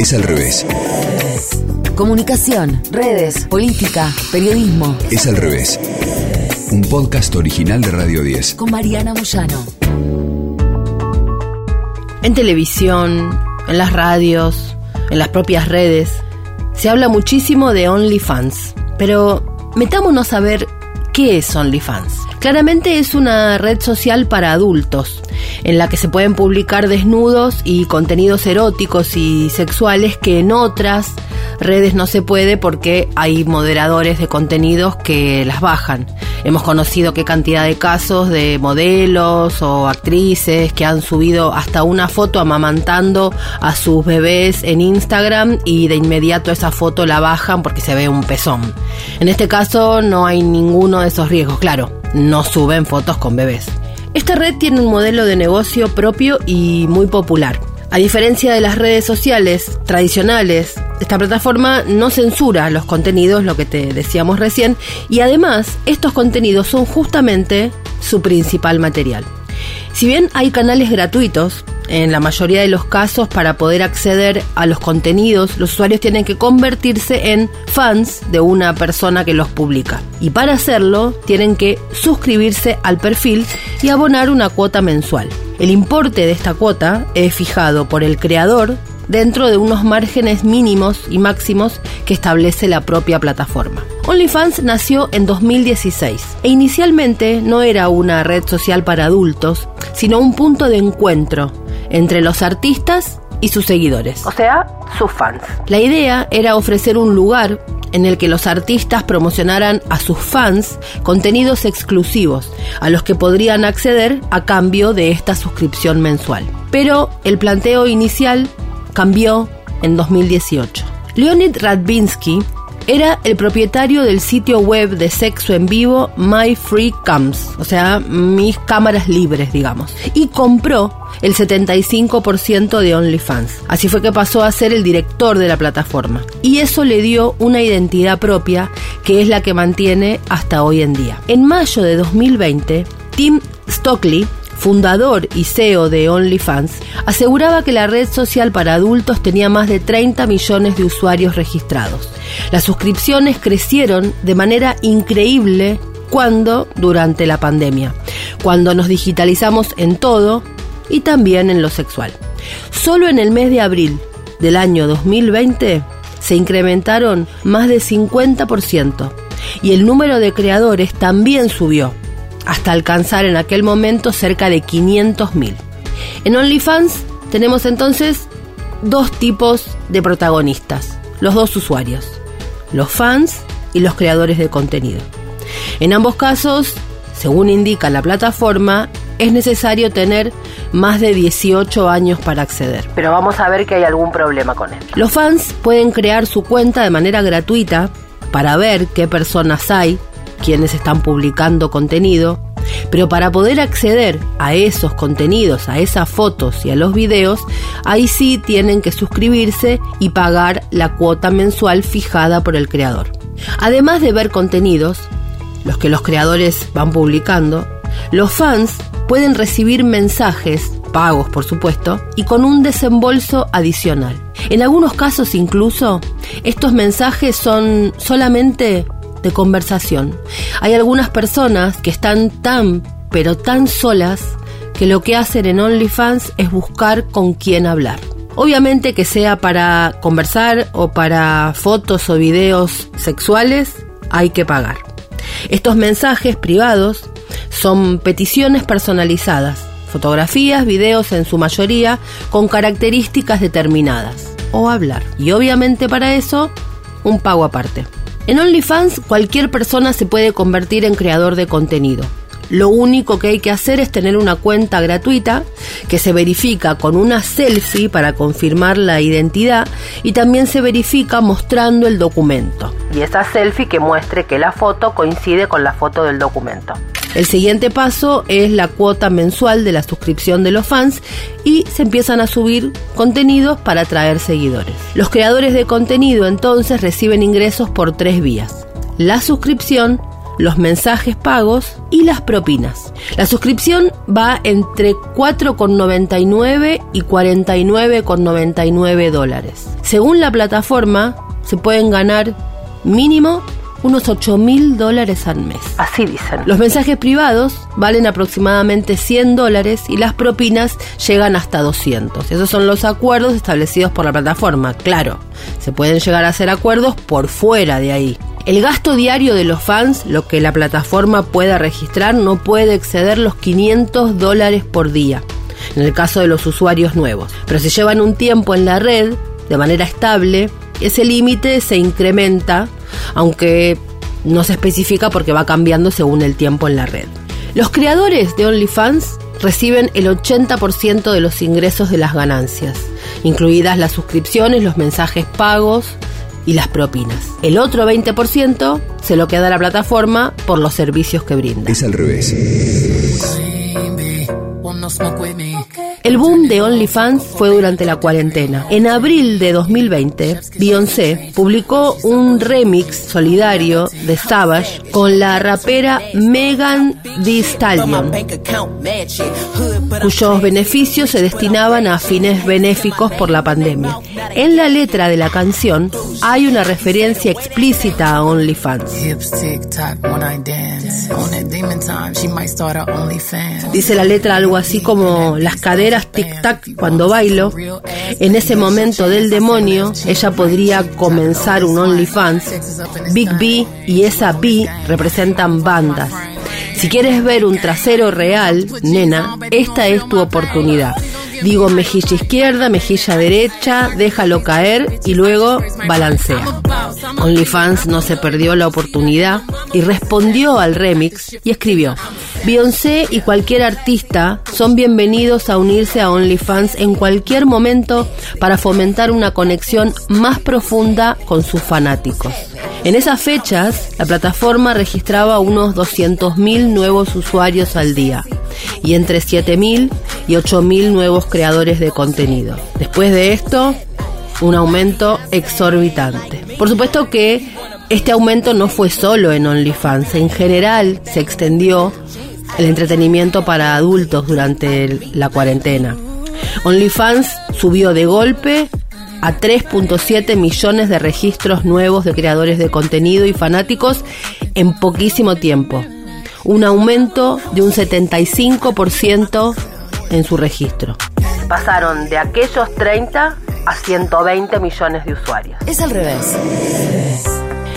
Es al revés. Comunicación, redes, política, periodismo. Es al revés. Un podcast original de Radio 10. Con Mariana Moyano. En televisión, en las radios, en las propias redes, se habla muchísimo de OnlyFans. Pero metámonos a ver qué es OnlyFans. Claramente es una red social para adultos, en la que se pueden publicar desnudos y contenidos eróticos y sexuales que en otras redes no se puede porque hay moderadores de contenidos que las bajan. Hemos conocido qué cantidad de casos de modelos o actrices que han subido hasta una foto amamantando a sus bebés en Instagram y de inmediato esa foto la bajan porque se ve un pezón. En este caso no hay ninguno de esos riesgos, claro, no suben fotos con bebés. Esta red tiene un modelo de negocio propio y muy popular. A diferencia de las redes sociales tradicionales, esta plataforma no censura los contenidos, lo que te decíamos recién, y además estos contenidos son justamente su principal material. Si bien hay canales gratuitos, en la mayoría de los casos para poder acceder a los contenidos, los usuarios tienen que convertirse en fans de una persona que los publica. Y para hacerlo, tienen que suscribirse al perfil y abonar una cuota mensual. El importe de esta cuota es fijado por el creador dentro de unos márgenes mínimos y máximos que establece la propia plataforma. OnlyFans nació en 2016 e inicialmente no era una red social para adultos, sino un punto de encuentro entre los artistas y sus seguidores. O sea, sus fans. La idea era ofrecer un lugar en el que los artistas promocionaran a sus fans contenidos exclusivos, a los que podrían acceder a cambio de esta suscripción mensual. Pero el planteo inicial cambió en 2018. Leonid Radvinsky era el propietario del sitio web de sexo en vivo My Free Cams, o sea, mis cámaras libres, digamos, y compró el 75% de OnlyFans. Así fue que pasó a ser el director de la plataforma. Y eso le dio una identidad propia que es la que mantiene hasta hoy en día. En mayo de 2020, Tim Stockley fundador y CEO de OnlyFans, aseguraba que la red social para adultos tenía más de 30 millones de usuarios registrados. Las suscripciones crecieron de manera increíble cuando durante la pandemia, cuando nos digitalizamos en todo y también en lo sexual. Solo en el mes de abril del año 2020 se incrementaron más de 50% y el número de creadores también subió hasta alcanzar en aquel momento cerca de 500.000. En OnlyFans tenemos entonces dos tipos de protagonistas, los dos usuarios, los fans y los creadores de contenido. En ambos casos, según indica la plataforma, es necesario tener más de 18 años para acceder. Pero vamos a ver que hay algún problema con él. Los fans pueden crear su cuenta de manera gratuita para ver qué personas hay quienes están publicando contenido, pero para poder acceder a esos contenidos, a esas fotos y a los videos, ahí sí tienen que suscribirse y pagar la cuota mensual fijada por el creador. Además de ver contenidos, los que los creadores van publicando, los fans pueden recibir mensajes, pagos por supuesto, y con un desembolso adicional. En algunos casos incluso, estos mensajes son solamente de conversación. Hay algunas personas que están tan, pero tan solas, que lo que hacen en OnlyFans es buscar con quién hablar. Obviamente que sea para conversar o para fotos o videos sexuales, hay que pagar. Estos mensajes privados son peticiones personalizadas, fotografías, videos en su mayoría con características determinadas, o hablar. Y obviamente para eso, un pago aparte. En OnlyFans cualquier persona se puede convertir en creador de contenido. Lo único que hay que hacer es tener una cuenta gratuita que se verifica con una selfie para confirmar la identidad y también se verifica mostrando el documento. Y esa selfie que muestre que la foto coincide con la foto del documento. El siguiente paso es la cuota mensual de la suscripción de los fans y se empiezan a subir contenidos para atraer seguidores. Los creadores de contenido entonces reciben ingresos por tres vías. La suscripción, los mensajes pagos y las propinas. La suscripción va entre 4,99 y 49,99 dólares. Según la plataforma, se pueden ganar mínimo unos 8 mil dólares al mes. Así dicen. Los mensajes privados valen aproximadamente 100 dólares y las propinas llegan hasta 200. Esos son los acuerdos establecidos por la plataforma. Claro, se pueden llegar a hacer acuerdos por fuera de ahí. El gasto diario de los fans, lo que la plataforma pueda registrar, no puede exceder los 500 dólares por día, en el caso de los usuarios nuevos. Pero si llevan un tiempo en la red, de manera estable, ese límite se incrementa, aunque no se especifica porque va cambiando según el tiempo en la red. Los creadores de OnlyFans reciben el 80% de los ingresos de las ganancias, incluidas las suscripciones, los mensajes pagos y las propinas. El otro 20% se lo queda la plataforma por los servicios que brinda. Es al revés. El boom de OnlyFans fue durante la cuarentena. En abril de 2020, Beyoncé publicó un remix solidario de Savage con la rapera Megan Thee Stallion, cuyos beneficios se destinaban a fines benéficos por la pandemia. En la letra de la canción hay una referencia explícita a OnlyFans. Dice la letra algo así como las caderas tic-tac cuando bailo. En ese momento del demonio, ella podría comenzar un OnlyFans. Big B y esa B representan bandas. Si quieres ver un trasero real, nena, esta es tu oportunidad. Digo mejilla izquierda, mejilla derecha, déjalo caer y luego balancea. OnlyFans no se perdió la oportunidad y respondió al remix y escribió. Beyoncé y cualquier artista son bienvenidos a unirse a OnlyFans en cualquier momento para fomentar una conexión más profunda con sus fanáticos. En esas fechas, la plataforma registraba unos 200.000 nuevos usuarios al día y entre 7.000 y 8.000 nuevos creadores de contenido. Después de esto, un aumento exorbitante. Por supuesto que este aumento no fue solo en OnlyFans, en general se extendió el entretenimiento para adultos durante la cuarentena. OnlyFans subió de golpe a 3.7 millones de registros nuevos de creadores de contenido y fanáticos en poquísimo tiempo. Un aumento de un 75% en su registro. Pasaron de aquellos 30 a 120 millones de usuarios. Es al revés.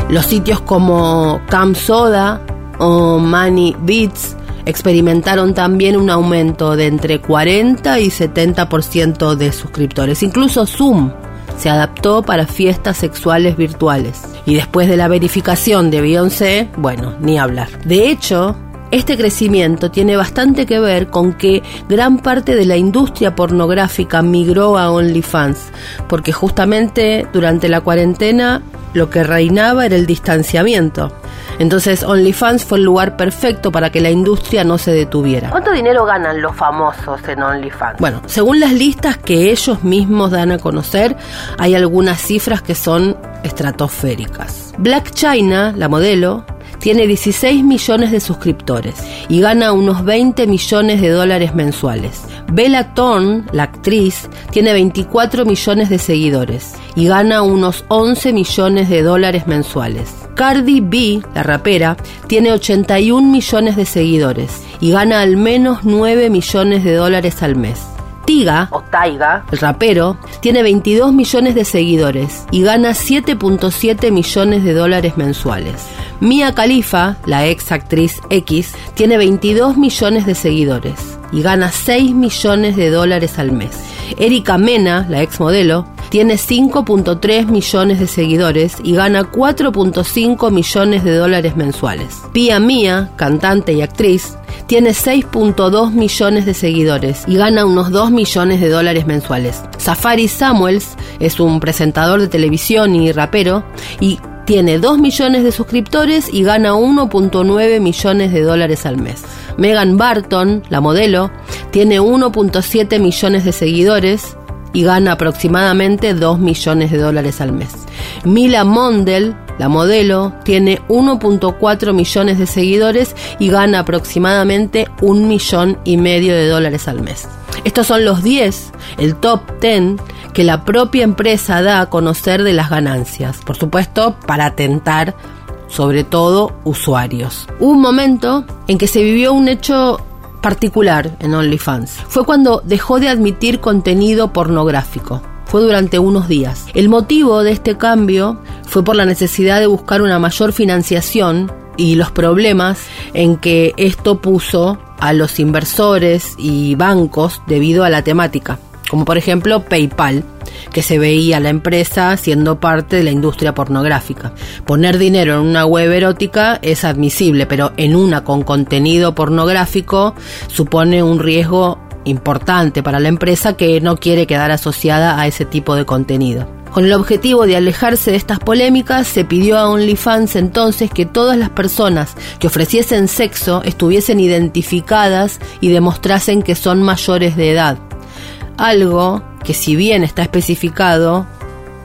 Los sitios como Camp Soda o Money Beats experimentaron también un aumento de entre 40 y 70% de suscriptores. Incluso Zoom se adaptó para fiestas sexuales virtuales. Y después de la verificación de Beyoncé, bueno, ni hablar. De hecho, este crecimiento tiene bastante que ver con que gran parte de la industria pornográfica migró a OnlyFans, porque justamente durante la cuarentena lo que reinaba era el distanciamiento. Entonces OnlyFans fue el lugar perfecto para que la industria no se detuviera. ¿Cuánto dinero ganan los famosos en OnlyFans? Bueno, según las listas que ellos mismos dan a conocer, hay algunas cifras que son estratosféricas. Black China, la modelo, tiene 16 millones de suscriptores y gana unos 20 millones de dólares mensuales. Bella Thorne, la actriz, tiene 24 millones de seguidores y gana unos 11 millones de dólares mensuales. Cardi B, la rapera, tiene 81 millones de seguidores y gana al menos 9 millones de dólares al mes. Tiga, o Taiga, el rapero, tiene 22 millones de seguidores y gana 7.7 millones de dólares mensuales. Mia Khalifa, la ex actriz X, tiene 22 millones de seguidores y gana 6 millones de dólares al mes. Erika Mena, la ex modelo, tiene 5.3 millones de seguidores y gana 4.5 millones de dólares mensuales. Pia Mia, cantante y actriz, tiene 6.2 millones de seguidores y gana unos 2 millones de dólares mensuales. Safari Samuels es un presentador de televisión y rapero y tiene 2 millones de suscriptores y gana 1.9 millones de dólares al mes. Megan Barton, la modelo, tiene 1.7 millones de seguidores y gana aproximadamente 2 millones de dólares al mes. Mila Mondel, la modelo, tiene 1.4 millones de seguidores y gana aproximadamente un millón y medio de dólares al mes. Estos son los 10, el top 10 que la propia empresa da a conocer de las ganancias, por supuesto para atentar sobre todo usuarios. Hubo un momento en que se vivió un hecho particular en OnlyFans. Fue cuando dejó de admitir contenido pornográfico. Fue durante unos días. El motivo de este cambio fue por la necesidad de buscar una mayor financiación y los problemas en que esto puso a los inversores y bancos debido a la temática, como por ejemplo PayPal, que se veía la empresa siendo parte de la industria pornográfica. Poner dinero en una web erótica es admisible, pero en una con contenido pornográfico supone un riesgo importante para la empresa que no quiere quedar asociada a ese tipo de contenido. Con el objetivo de alejarse de estas polémicas, se pidió a OnlyFans entonces que todas las personas que ofreciesen sexo estuviesen identificadas y demostrasen que son mayores de edad. Algo que si bien está especificado,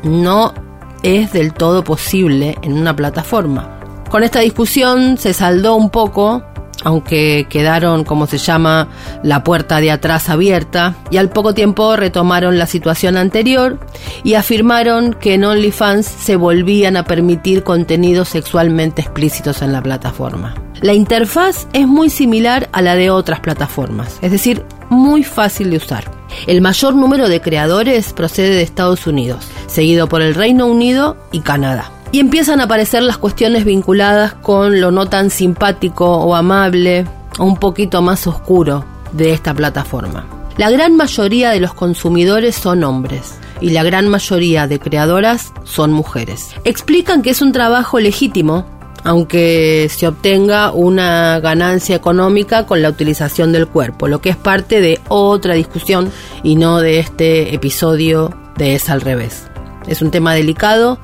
no es del todo posible en una plataforma. Con esta discusión se saldó un poco, aunque quedaron, como se llama, la puerta de atrás abierta, y al poco tiempo retomaron la situación anterior y afirmaron que en OnlyFans se volvían a permitir contenidos sexualmente explícitos en la plataforma. La interfaz es muy similar a la de otras plataformas, es decir, muy fácil de usar. El mayor número de creadores procede de Estados Unidos, seguido por el Reino Unido y Canadá. Y empiezan a aparecer las cuestiones vinculadas con lo no tan simpático o amable o un poquito más oscuro de esta plataforma. La gran mayoría de los consumidores son hombres y la gran mayoría de creadoras son mujeres. Explican que es un trabajo legítimo aunque se obtenga una ganancia económica con la utilización del cuerpo, lo que es parte de otra discusión y no de este episodio de Es al revés. Es un tema delicado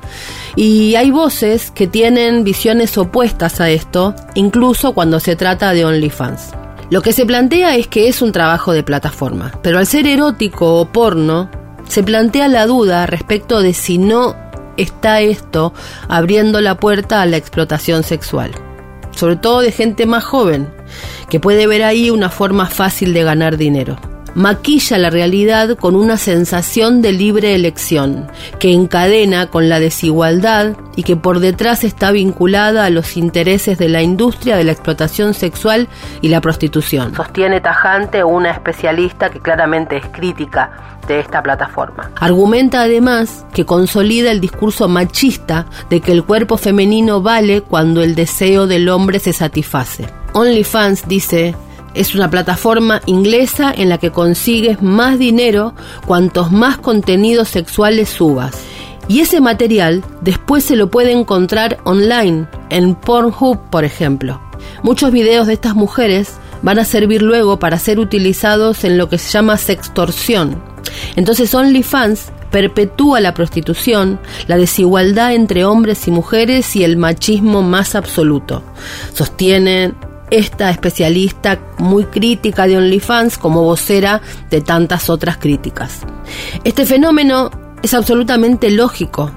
y hay voces que tienen visiones opuestas a esto, incluso cuando se trata de OnlyFans. Lo que se plantea es que es un trabajo de plataforma, pero al ser erótico o porno, se plantea la duda respecto de si no está esto abriendo la puerta a la explotación sexual, sobre todo de gente más joven, que puede ver ahí una forma fácil de ganar dinero maquilla la realidad con una sensación de libre elección, que encadena con la desigualdad y que por detrás está vinculada a los intereses de la industria de la explotación sexual y la prostitución. Sostiene tajante una especialista que claramente es crítica de esta plataforma. Argumenta además que consolida el discurso machista de que el cuerpo femenino vale cuando el deseo del hombre se satisface. OnlyFans dice es una plataforma inglesa en la que consigues más dinero cuantos más contenidos sexuales subas. Y ese material después se lo puede encontrar online, en Pornhub, por ejemplo. Muchos videos de estas mujeres van a servir luego para ser utilizados en lo que se llama sextorsión. Entonces OnlyFans perpetúa la prostitución, la desigualdad entre hombres y mujeres y el machismo más absoluto. Sostienen esta especialista muy crítica de OnlyFans como vocera de tantas otras críticas. Este fenómeno es absolutamente lógico,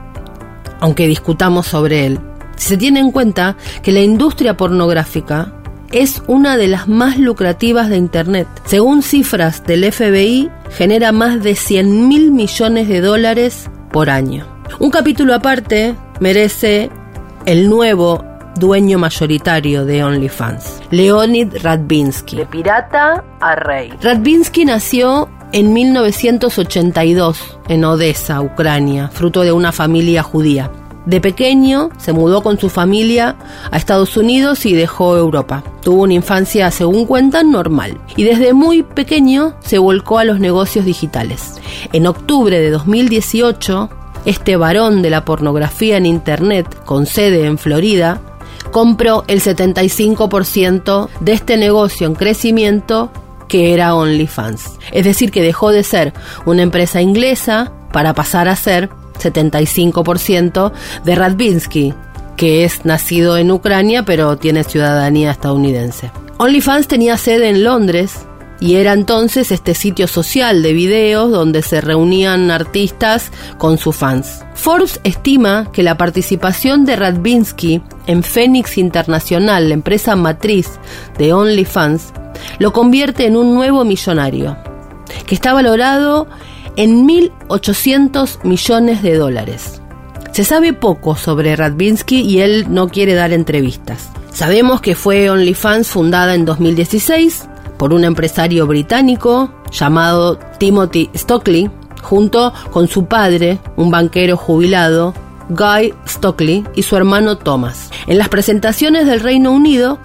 aunque discutamos sobre él, si se tiene en cuenta que la industria pornográfica es una de las más lucrativas de Internet. Según cifras del FBI, genera más de 100 mil millones de dólares por año. Un capítulo aparte merece el nuevo dueño mayoritario de OnlyFans, Leonid Radvinsky. De pirata a rey. Radvinsky nació en 1982 en Odessa, Ucrania, fruto de una familia judía. De pequeño se mudó con su familia a Estados Unidos y dejó Europa. Tuvo una infancia, según cuentan, normal. Y desde muy pequeño se volcó a los negocios digitales. En octubre de 2018, este varón de la pornografía en Internet, con sede en Florida, compró el 75% de este negocio en crecimiento que era OnlyFans. Es decir, que dejó de ser una empresa inglesa para pasar a ser 75% de Radvinsky, que es nacido en Ucrania pero tiene ciudadanía estadounidense. OnlyFans tenía sede en Londres y era entonces este sitio social de videos donde se reunían artistas con sus fans. Forbes estima que la participación de Radvinsky en Phoenix International, la empresa matriz de OnlyFans, lo convierte en un nuevo millonario, que está valorado en 1.800 millones de dólares. Se sabe poco sobre Radvinsky y él no quiere dar entrevistas. Sabemos que fue OnlyFans fundada en 2016 por un empresario británico llamado Timothy Stockley, junto con su padre, un banquero jubilado, Guy Stockley, y su hermano Thomas. En las presentaciones del Reino Unido,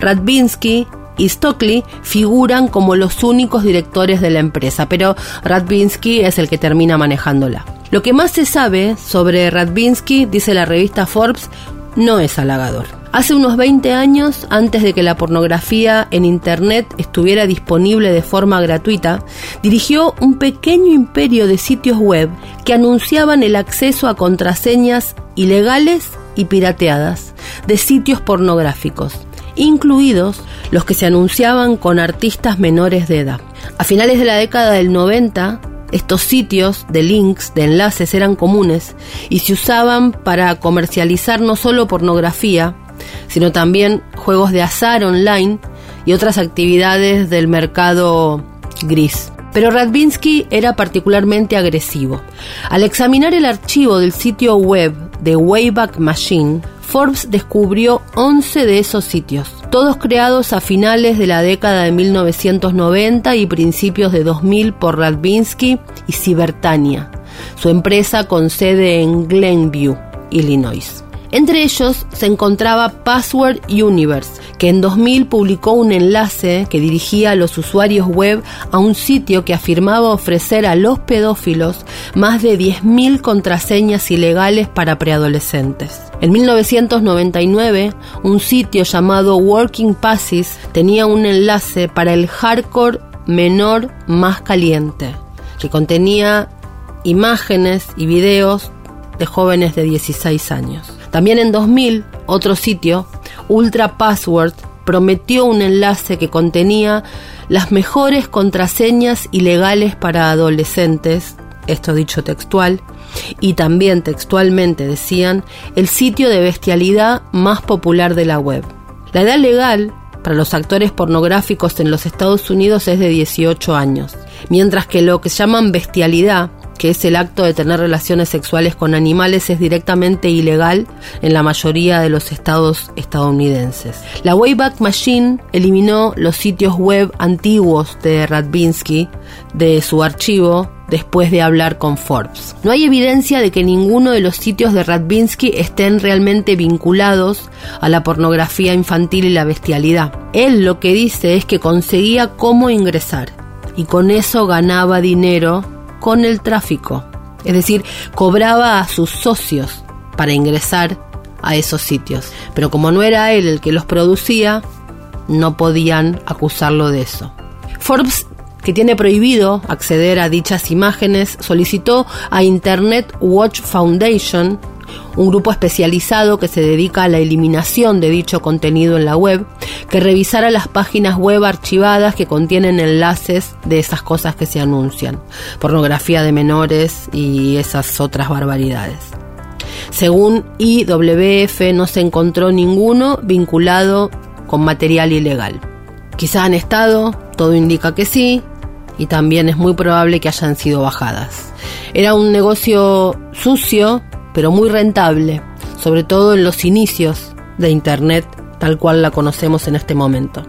Radvinsky y Stockley figuran como los únicos directores de la empresa, pero Radvinsky es el que termina manejándola. Lo que más se sabe sobre Radvinsky, dice la revista Forbes, no es halagador. Hace unos 20 años, antes de que la pornografía en Internet estuviera disponible de forma gratuita, dirigió un pequeño imperio de sitios web que anunciaban el acceso a contraseñas ilegales y pirateadas de sitios pornográficos, incluidos los que se anunciaban con artistas menores de edad. A finales de la década del 90, estos sitios de links, de enlaces, eran comunes y se usaban para comercializar no solo pornografía, sino también juegos de azar online y otras actividades del mercado gris. Pero Radvinsky era particularmente agresivo. Al examinar el archivo del sitio web de Wayback Machine, Forbes descubrió 11 de esos sitios, todos creados a finales de la década de 1990 y principios de 2000 por Radvinsky y Cibertania, su empresa con sede en Glenview, Illinois. Entre ellos se encontraba Password Universe, que en 2000 publicó un enlace que dirigía a los usuarios web a un sitio que afirmaba ofrecer a los pedófilos más de 10.000 contraseñas ilegales para preadolescentes. En 1999, un sitio llamado Working Passes tenía un enlace para el hardcore menor más caliente, que contenía imágenes y videos de jóvenes de 16 años. También en 2000, otro sitio, Ultra Password, prometió un enlace que contenía las mejores contraseñas ilegales para adolescentes, esto dicho textual, y también textualmente decían el sitio de bestialidad más popular de la web. La edad legal para los actores pornográficos en los Estados Unidos es de 18 años, mientras que lo que llaman bestialidad que es el acto de tener relaciones sexuales con animales, es directamente ilegal en la mayoría de los estados estadounidenses. La Wayback Machine eliminó los sitios web antiguos de Radvinsky de su archivo después de hablar con Forbes. No hay evidencia de que ninguno de los sitios de Radvinsky estén realmente vinculados a la pornografía infantil y la bestialidad. Él lo que dice es que conseguía cómo ingresar y con eso ganaba dinero con el tráfico. Es decir, cobraba a sus socios para ingresar a esos sitios. Pero como no era él el que los producía, no podían acusarlo de eso. Forbes, que tiene prohibido acceder a dichas imágenes, solicitó a Internet Watch Foundation un grupo especializado que se dedica a la eliminación de dicho contenido en la web, que revisara las páginas web archivadas que contienen enlaces de esas cosas que se anuncian, pornografía de menores y esas otras barbaridades. Según IWF no se encontró ninguno vinculado con material ilegal. Quizá han estado, todo indica que sí, y también es muy probable que hayan sido bajadas. Era un negocio sucio pero muy rentable, sobre todo en los inicios de Internet tal cual la conocemos en este momento.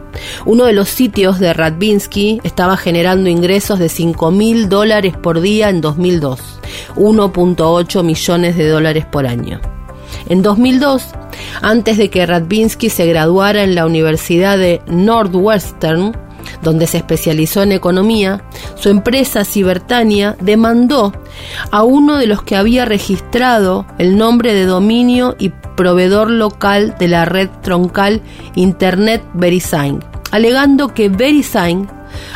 Uno de los sitios de Radvinsky estaba generando ingresos de 5 mil dólares por día en 2002, 1.8 millones de dólares por año. En 2002, antes de que Radvinsky se graduara en la Universidad de Northwestern, donde se especializó en economía, su empresa Cibertania demandó a uno de los que había registrado el nombre de dominio y proveedor local de la red troncal Internet VeriSign, alegando que VeriSign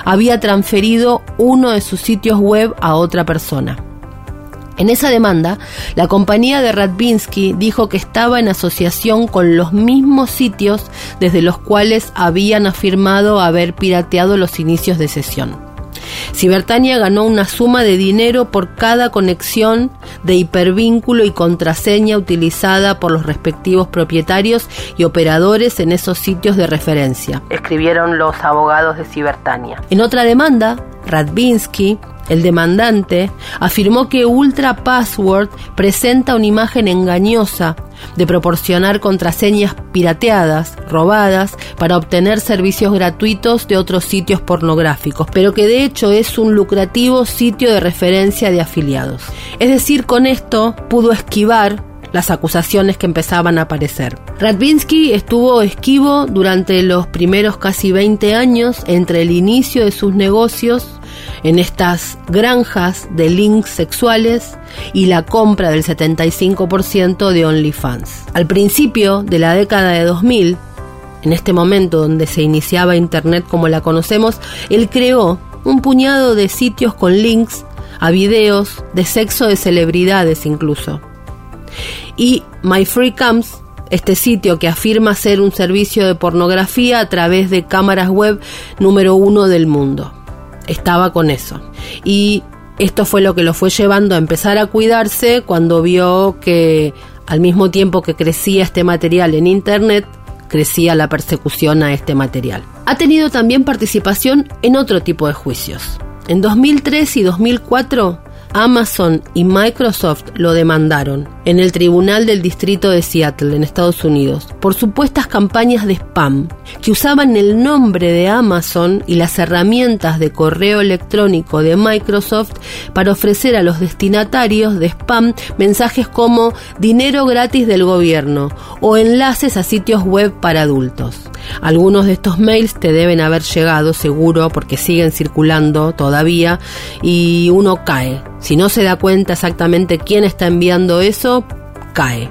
había transferido uno de sus sitios web a otra persona. En esa demanda, la compañía de Radvinsky dijo que estaba en asociación con los mismos sitios desde los cuales habían afirmado haber pirateado los inicios de sesión. Cibertania ganó una suma de dinero por cada conexión de hipervínculo y contraseña utilizada por los respectivos propietarios y operadores en esos sitios de referencia, escribieron los abogados de Cibertania. En otra demanda, Radvinsky el demandante afirmó que Ultra Password presenta una imagen engañosa de proporcionar contraseñas pirateadas, robadas, para obtener servicios gratuitos de otros sitios pornográficos, pero que de hecho es un lucrativo sitio de referencia de afiliados. Es decir, con esto pudo esquivar las acusaciones que empezaban a aparecer. Radvinsky estuvo esquivo durante los primeros casi 20 años entre el inicio de sus negocios en estas granjas de links sexuales y la compra del 75% de OnlyFans. Al principio de la década de 2000, en este momento donde se iniciaba Internet como la conocemos, él creó un puñado de sitios con links a videos de sexo de celebridades incluso. Y My Free Cams, este sitio que afirma ser un servicio de pornografía a través de cámaras web número uno del mundo estaba con eso. Y esto fue lo que lo fue llevando a empezar a cuidarse cuando vio que al mismo tiempo que crecía este material en Internet, crecía la persecución a este material. Ha tenido también participación en otro tipo de juicios. En 2003 y 2004 Amazon y Microsoft lo demandaron en el Tribunal del Distrito de Seattle, en Estados Unidos, por supuestas campañas de spam que usaban el nombre de Amazon y las herramientas de correo electrónico de Microsoft para ofrecer a los destinatarios de spam mensajes como dinero gratis del gobierno o enlaces a sitios web para adultos. Algunos de estos mails te deben haber llegado seguro porque siguen circulando todavía y uno cae. Si no se da cuenta exactamente quién está enviando eso, cae.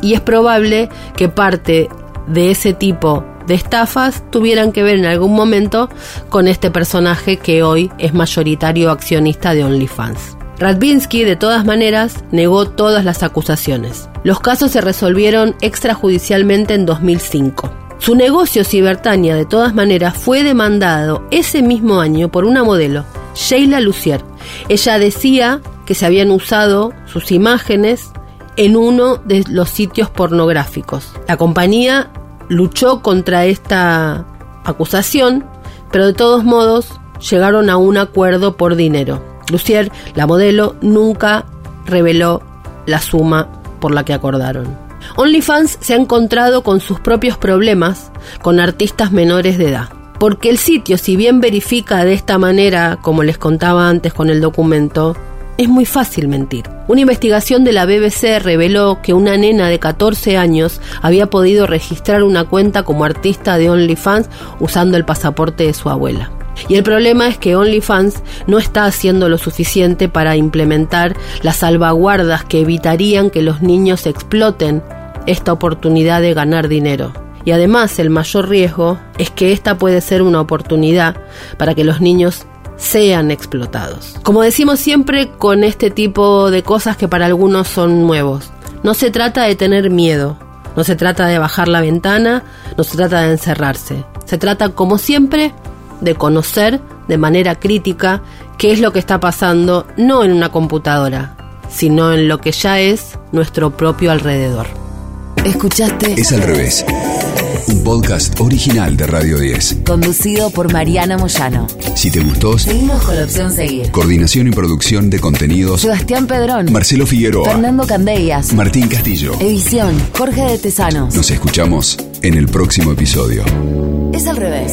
Y es probable que parte de ese tipo de estafas tuvieran que ver en algún momento con este personaje que hoy es mayoritario accionista de OnlyFans. Radvinsky, de todas maneras, negó todas las acusaciones. Los casos se resolvieron extrajudicialmente en 2005. Su negocio Cibertania, de todas maneras, fue demandado ese mismo año por una modelo, Sheila Lucier. Ella decía que se habían usado sus imágenes en uno de los sitios pornográficos. La compañía luchó contra esta acusación, pero de todos modos llegaron a un acuerdo por dinero. Lucier, la modelo, nunca reveló la suma por la que acordaron. OnlyFans se ha encontrado con sus propios problemas con artistas menores de edad. Porque el sitio, si bien verifica de esta manera, como les contaba antes con el documento, es muy fácil mentir. Una investigación de la BBC reveló que una nena de 14 años había podido registrar una cuenta como artista de OnlyFans usando el pasaporte de su abuela. Y el problema es que OnlyFans no está haciendo lo suficiente para implementar las salvaguardas que evitarían que los niños exploten esta oportunidad de ganar dinero. Y además el mayor riesgo es que esta puede ser una oportunidad para que los niños sean explotados. Como decimos siempre con este tipo de cosas que para algunos son nuevos, no se trata de tener miedo, no se trata de bajar la ventana, no se trata de encerrarse, se trata como siempre de conocer de manera crítica qué es lo que está pasando no en una computadora, sino en lo que ya es nuestro propio alrededor. Escuchaste Es al revés. Un podcast original de Radio 10. Conducido por Mariana Moyano. Si te gustó, Seguimos con la opción seguir. coordinación y producción de contenidos, Sebastián Pedrón. Marcelo Figueroa, Fernando Candellas. Martín Castillo. Edición. Jorge de Tesanos. Nos escuchamos en el próximo episodio. Es al revés.